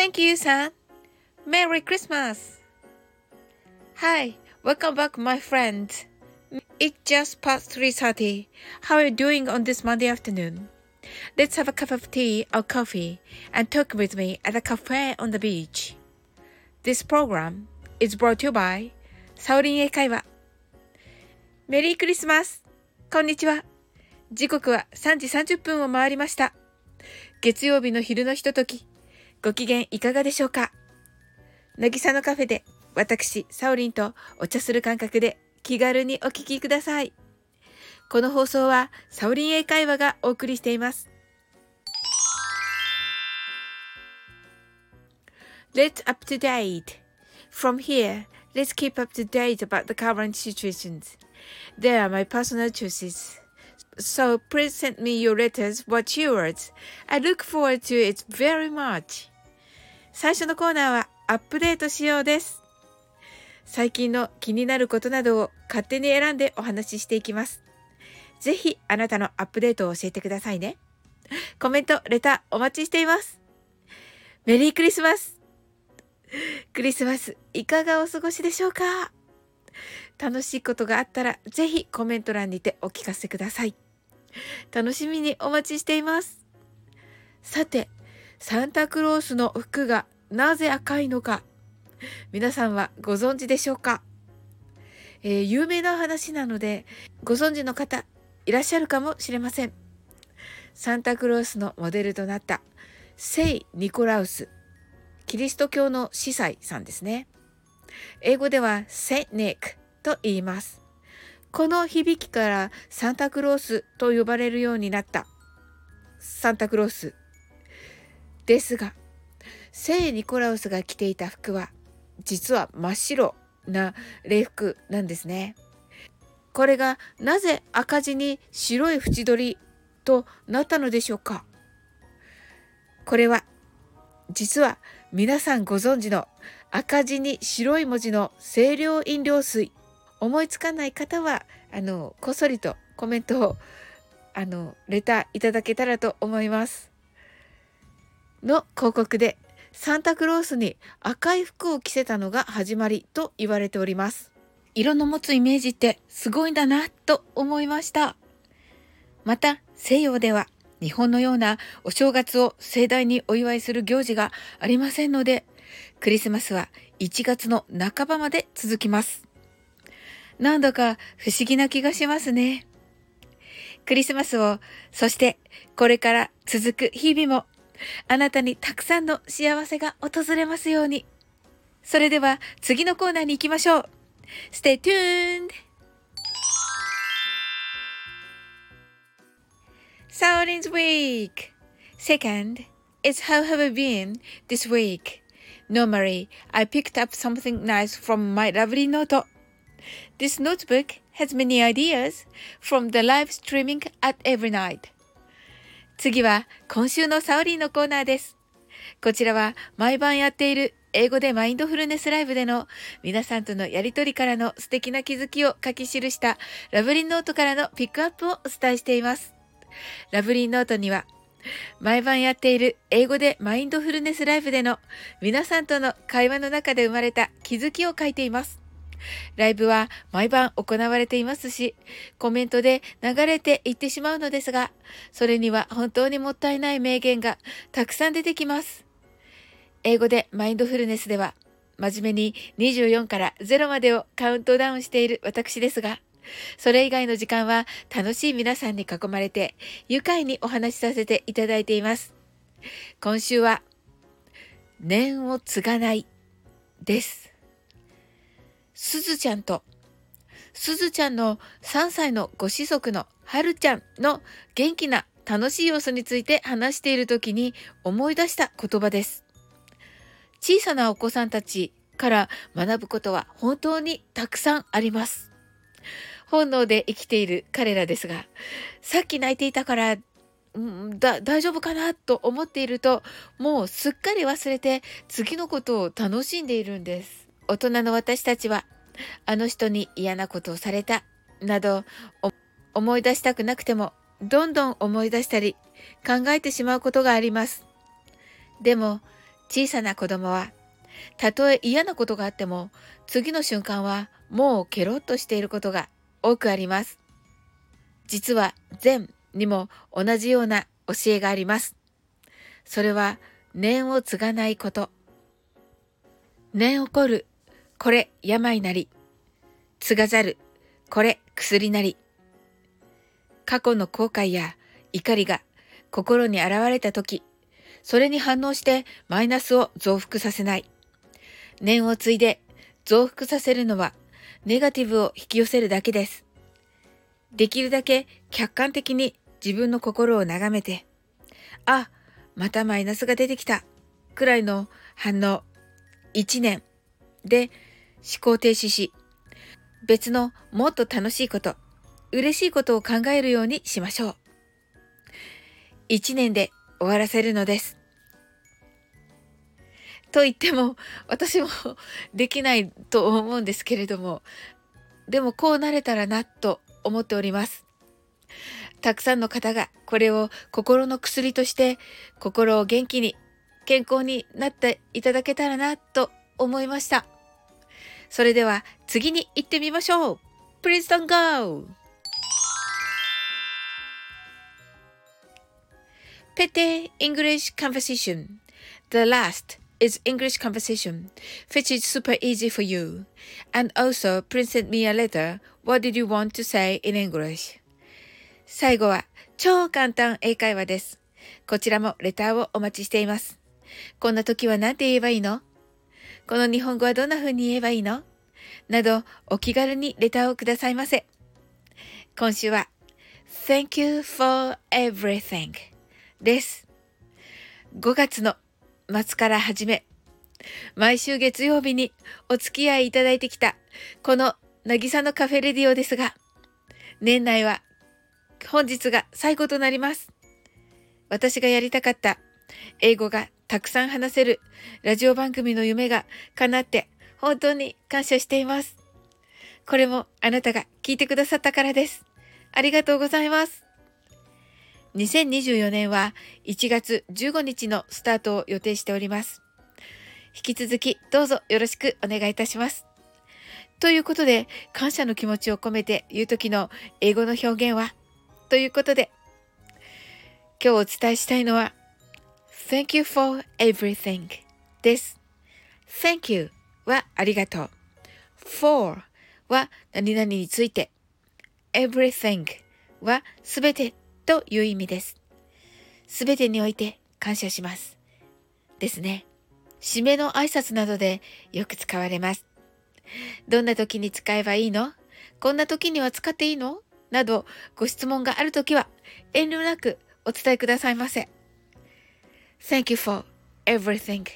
Thank you, son. Merry Christmas. Hi, welcome back, my friend. It's just past 3.30. How are you doing on this Monday afternoon? Let's have a cup of tea or coffee and talk with me at a cafe on the beach. This program is brought to you by サオリン英会話。メリークリスマスこんにちは。時刻は3時30分を回りました。月曜日の昼のひととき、ご機嫌いかがでしょうかなぎさのカフェで私、サオリンとお茶する感覚で気軽にお聞きください。この放送はサオリン英会話がお送りしています。Let's up to date. From here, let's keep up to date about the current situations. They are my personal choices. So please send me your letters, what yours. I look forward to it very much. 最初のコーナーはアップデートしようです。最近の気になることなどを勝手に選んでお話ししていきます。ぜひあなたのアップデートを教えてくださいね。コメント、レターお待ちしています。メリークリスマスクリスマスいかがお過ごしでしょうか？楽しいことがあったらぜひコメント欄にてお聞かせください。楽しみにお待ちしています。さて、サンタクロースの服がなぜ赤いのか皆さんはご存知でしょうか、えー、有名な話なのでご存知の方いらっしゃるかもしれません。サンタクロースのモデルとなった聖ニコラウスキリスト教の司祭さんですね。英語ではセンネックと言います。この響きからサンタクロースと呼ばれるようになったサンタクロースですが聖ニコラウスが着ていた服は実は真っ白な礼服なんですね。これがなぜ赤字に白い縁取りとなったのでしょうか？これは実は皆さんご存知の赤字に白い文字の清涼飲料水思いつかない方はあのこっそりとコメントをあのレターいただけたらと思いますの広告でサンタクロースに赤い服を着せたのが始まりと言われております色の持つイメージってすごいんだなと思いましたまた西洋では日本のようなお正月を盛大にお祝いする行事がありませんのでクリスマスは1月の半ばまで続きます。なんだか不思議な気がしますね。クリスマスを、そしてこれから続く日々も、あなたにたくさんの幸せが訪れますように。それでは次のコーナーに行きましょう。Stay tuned! サオリンズ Week! Second is how have I been this week? Normally, I picked up something nice from my lovely note. This notebook has many ideas from the live streaming at every night. 次は今週のサオリーのコーナーです。こちらは毎晩やっている英語でマインドフルネスライブでの皆さんとのやりとりからの素敵な気づきを書き記したラブリンノートからのピックアップをお伝えしています。ラブリンノートには毎晩やっている英語でマインドフルネスライブでの皆さんとの会話の中で生まれた気づきを書いています。ライブは毎晩行われていますし、コメントで流れていってしまうのですが、それには本当にもったいない名言がたくさん出てきます。英語でマインドフルネスでは、真面目に24から0までをカウントダウンしている私ですが、それ以外の時間は楽しい皆さんに囲まれて愉快にお話しさせていただいています。今週は念を継がないです。すずちゃんとすずちゃんの3歳のご子息のはるちゃんの元気な楽しい様子について話している時に思い出した言葉です。小さなお子さんたちから学ぶことは本当にたくさんあります。本能で生きている彼らですが、さっき泣いていたから、んだ大丈夫かなと思っていると、もうすっかり忘れて次のことを楽しんでいるんです。大人の私たちは、あの人に嫌なことをされた、など、思い出したくなくても、どんどん思い出したり、考えてしまうことがあります。でも、小さな子供は、たとえ嫌なことがあっても、次の瞬間はもうケロッとしていることが多くあります。実は禅にも同じような教えがあります。それは念を継がないこと。念起こる、これ病なり。継がざる、これ薬なり。過去の後悔や怒りが心に現れた時、それに反応してマイナスを増幅させない。念を継いで増幅させるのはネガティブを引き寄せるだけです。できるだけ客観的に自分の心を眺めて、あ、またマイナスが出てきた、くらいの反応、一年で思考停止し、別のもっと楽しいこと、嬉しいことを考えるようにしましょう。一年で終わらせるのです。と言っても、私もできないと思うんですけれども、でもこうなれたらなと思っております。たくさんの方がこれを心の薬として心を元気に健康になっていただけたらなと思いました。それでは次に行ってみましょう !Please don't go! Pete English Conversation The last is English conversation, which is super easy for you. And also, please send me a letter. What did you want to say in English? 最後は超簡単英会話です。こちらもレターをお待ちしています。こんな時は何て言えばいいのこの日本語はどんな風に言えばいいの？などお気軽にレターをくださいませ。今週は Thank you for everything です。5月の末から始め、毎週月曜日にお付き合いいただいてきたこの渚のカフェレディオですが、年内は本日が最後となります。私がやりたかった英語がたくさん話せるラジオ番組の夢が叶って本当に感謝しています。これもあなたが聞いてくださったからです。ありがとうございます。2024年は1月15日のスタートを予定しております。引き続きどうぞよろしくお願いいたします。ということで、感謝の気持ちを込めて言う時の英語の表現は、ということで、今日お伝えしたいのは、Thank you for everything です。Thank you はありがとう。for は何々について。everything はすべてという意味です。すべてにおいて感謝します。ですね。締めの挨拶などでよく使われます。どんな時に使えばいいの？こんな時には使っていいの？などご質問がある時は遠慮なくお伝えくださいませ。Thank you for everything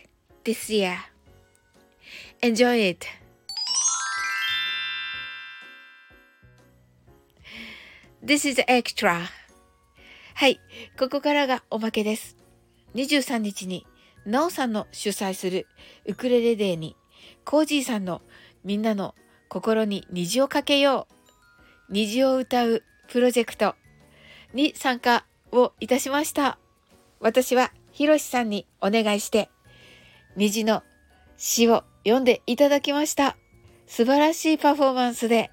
this year. Enjoy it. 'This is extra. はい、ここからがおまけです。23日に、なおさんの主催するウクレレデーに、コージーさんのみんなの心に虹をかけよう、虹を歌うプロジェクトに参加をいたしました。私はひろしさんにお願いして、虹の詩を読んでいただきました。素晴らしいパフォーマンスで、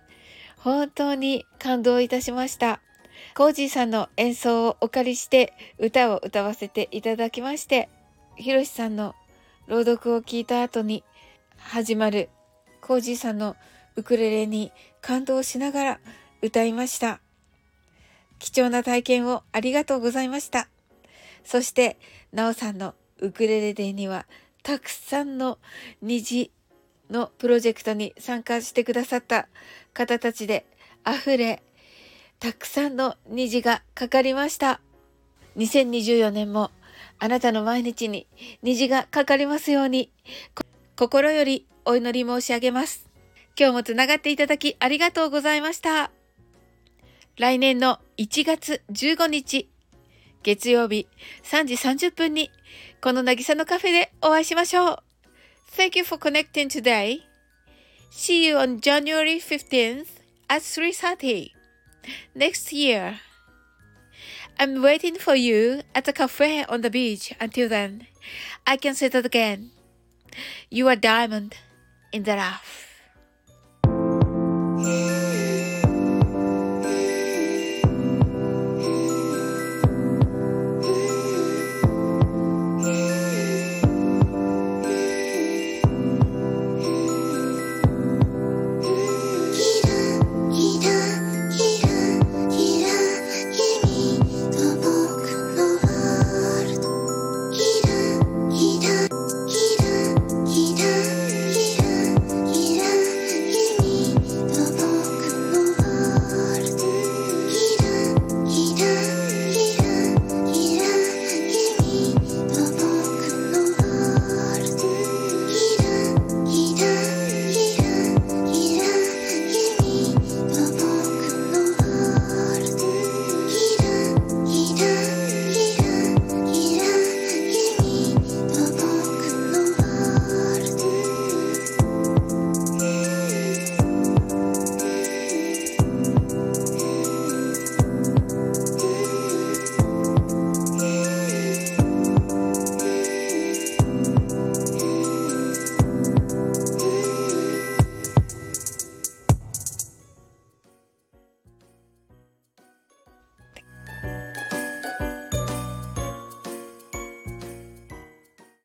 本当に感動いたしました。コージーさんの演奏をお借りして歌を歌わせていただきまして、ひろしさんの朗読を聞いた後に始まるコージーさんのウクレレに感動しながら歌いました。貴重な体験をありがとうございました。そして、なおさんのウクレレデーには、たくさんの虹のプロジェクトに参加してくださった方たちで溢れ、たくさんの虹がかかりました。2024年もあなたの毎日に虹がかかりますように、心よりお祈り申し上げます。今日もつながっていただきありがとうございました。来年の1月15日月曜日3時30分にこの渚のカフェでお会いしましょう。Thank you for connecting today. See you on January 15th at 3.30 next year. I'm waiting for you at the cafe on the beach until then. I can say that again. You are diamond in the rough.